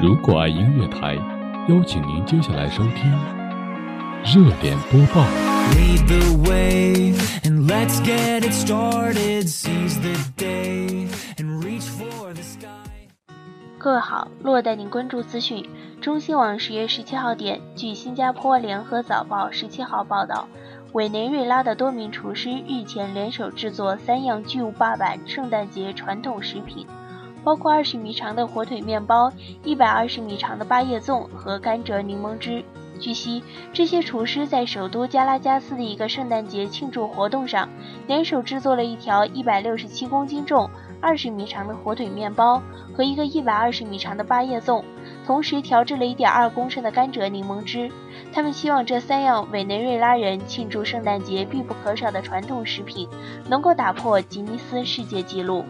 如果爱音乐台，邀请您接下来收听热点播报。Lead the way and let's get it started. Seize the day and reach for the sky. 各位好，洛带您关注资讯。中新网十月十七号电，据新加坡联合早报十七号报道。委内瑞拉的多名厨师日前联手制作三样巨无霸版圣诞节传统食品，包括二十米长的火腿面包、一百二十米长的八叶粽和甘蔗柠檬汁。据悉，这些厨师在首都加拉加斯的一个圣诞节庆祝活动上，联手制作了一条一百六十七公斤重、二十米长的火腿面包和一个一百二十米长的八叶粽，同时调制了一点二公升的甘蔗柠檬汁。他们希望这三样委内瑞拉人庆祝圣诞节必不可少的传统食品能够打破吉尼斯世界纪录。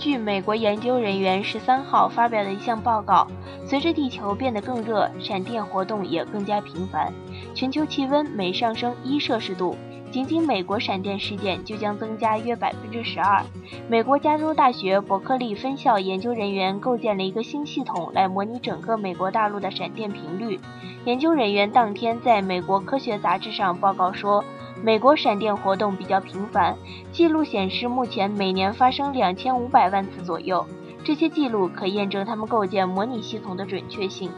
据美国研究人员十三号发表的一项报告，随着地球变得更热，闪电活动也更加频繁，全球气温每上升一摄氏度。仅仅美国闪电事件就将增加约百分之十二。美国加州大学伯克利分校研究人员构建了一个新系统来模拟整个美国大陆的闪电频率。研究人员当天在美国科学杂志上报告说，美国闪电活动比较频繁，记录显示目前每年发生两千五百万次左右。这些记录可验证他们构建模拟系统的准确性。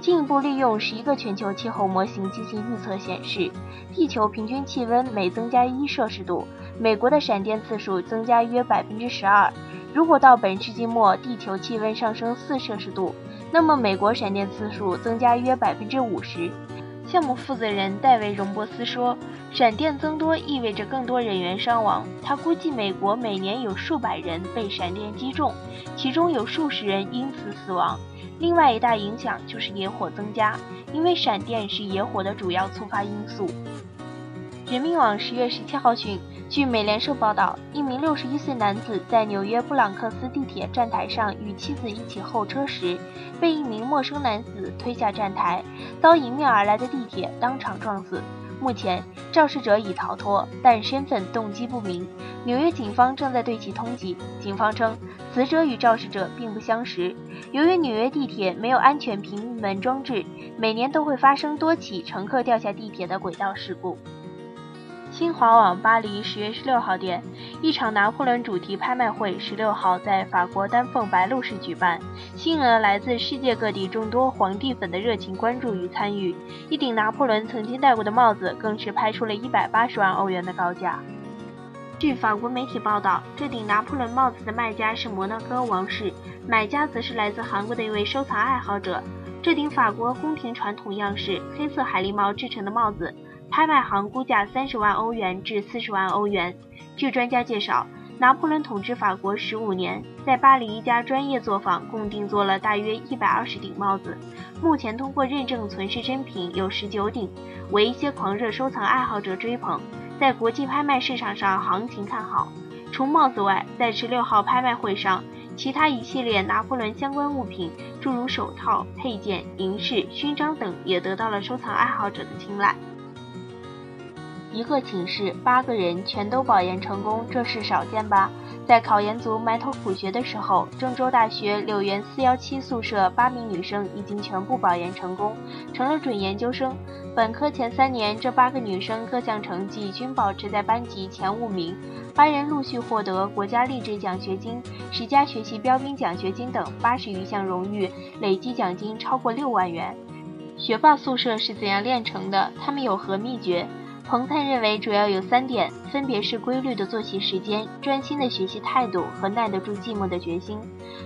进一步利用十一个全球气候模型进行预测，显示地球平均气温每增加一摄氏度，美国的闪电次数增加约百分之十二。如果到本世纪末地球气温上升四摄氏度，那么美国闪电次数增加约百分之五十。项目负责人戴维·荣博斯说：“闪电增多意味着更多人员伤亡。他估计美国每年有数百人被闪电击中，其中有数十人因此死亡。另外一大影响就是野火增加，因为闪电是野火的主要触发因素。”人民网十月十七号讯。据美联社报道，一名六十一岁男子在纽约布朗克斯地铁站台上与妻子一起候车时，被一名陌生男子推下站台，遭迎面而来的地铁当场撞死。目前，肇事者已逃脱，但身份动机不明。纽约警方正在对其通缉。警方称，死者与肇事者并不相识。由于纽约地铁没有安全平门装置，每年都会发生多起乘客掉下地铁的轨道事故。新华网巴黎十月十六号电，一场拿破仑主题拍卖会十六号在法国丹凤白露市举办，吸引了来自世界各地众多皇帝粉的热情关注与参与。一顶拿破仑曾经戴过的帽子更是拍出了一百八十万欧元的高价。据法国媒体报道，这顶拿破仑帽子的卖家是摩纳哥王室，买家则是来自韩国的一位收藏爱好者。这顶法国宫廷传统样式黑色海狸毛制成的帽子。拍卖行估价三十万欧元至四十万欧元。据专家介绍，拿破仑统治法国十五年，在巴黎一家专业作坊共定做了大约一百二十顶帽子，目前通过认证存世真品有十九顶，为一些狂热收藏爱好者追捧，在国际拍卖市场上行情看好。除帽子外，在十六号拍卖会上，其他一系列拿破仑相关物品，诸如手套、配件、银饰、勋章等，也得到了收藏爱好者的青睐。一个寝室八个人全都保研成功，这事少见吧？在考研组埋头苦学的时候，郑州大学柳园四幺七宿舍八名女生已经全部保研成功，成了准研究生。本科前三年，这八个女生各项成绩均保持在班级前五名，八人陆续获得国家励志奖学金、十佳学习标兵奖学金等八十余项荣誉，累计奖金超过六万元。学霸宿舍是怎样炼成的？他们有何秘诀？彭灿认为主要有三点，分别是规律的作息时间、专心的学习态度和耐得住寂寞的决心。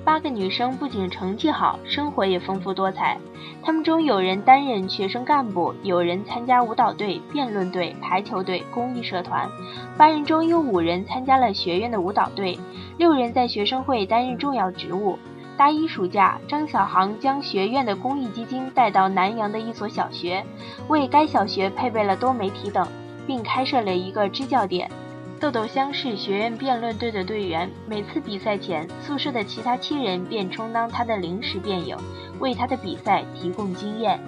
八个女生不仅成绩好，生活也丰富多彩。她们中有人担任学生干部，有人参加舞蹈队、辩论队、排球队、公益社团。八人中有五人参加了学院的舞蹈队，六人在学生会担任重要职务。大一暑假，张小航将学院的公益基金带到南阳的一所小学，为该小学配备了多媒体等，并开设了一个支教点。豆豆香是学院辩论队的队员，每次比赛前，宿舍的其他七人便充当他的临时辩友，为他的比赛提供经验。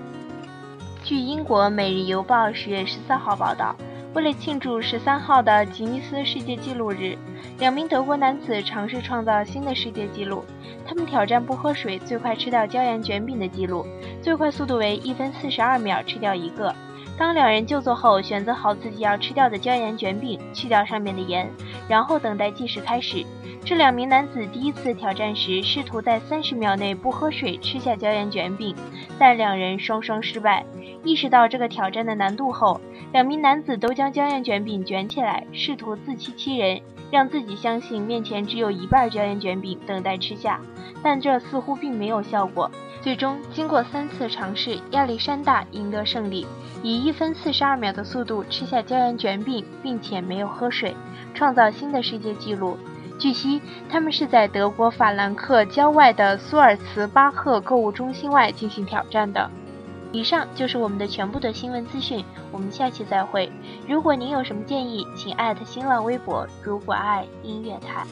据英国《每日邮报》十月十四号报道。为了庆祝十三号的吉尼斯世界纪录日，两名德国男子尝试创造新的世界纪录。他们挑战不喝水最快吃掉椒盐卷饼的记录，最快速度为一分四十二秒吃掉一个。当两人就座后，选择好自己要吃掉的椒盐卷饼，去掉上面的盐，然后等待计时开始。这两名男子第一次挑战时，试图在三十秒内不喝水吃下椒盐卷饼，但两人双双失败。意识到这个挑战的难度后，两名男子都将椒盐卷饼卷起来，试图自欺欺人，让自己相信面前只有一半椒盐卷饼等待吃下，但这似乎并没有效果。最终，经过三次尝试，亚历山大赢得胜利，以一分四十二秒的速度吃下椒盐卷饼，并且没有喝水，创造新的世界纪录。据悉，他们是在德国法兰克郊外的苏尔茨巴赫购物中心外进行挑战的。以上就是我们的全部的新闻资讯，我们下期再会。如果您有什么建议，请艾特新浪微博“如果爱音乐台”。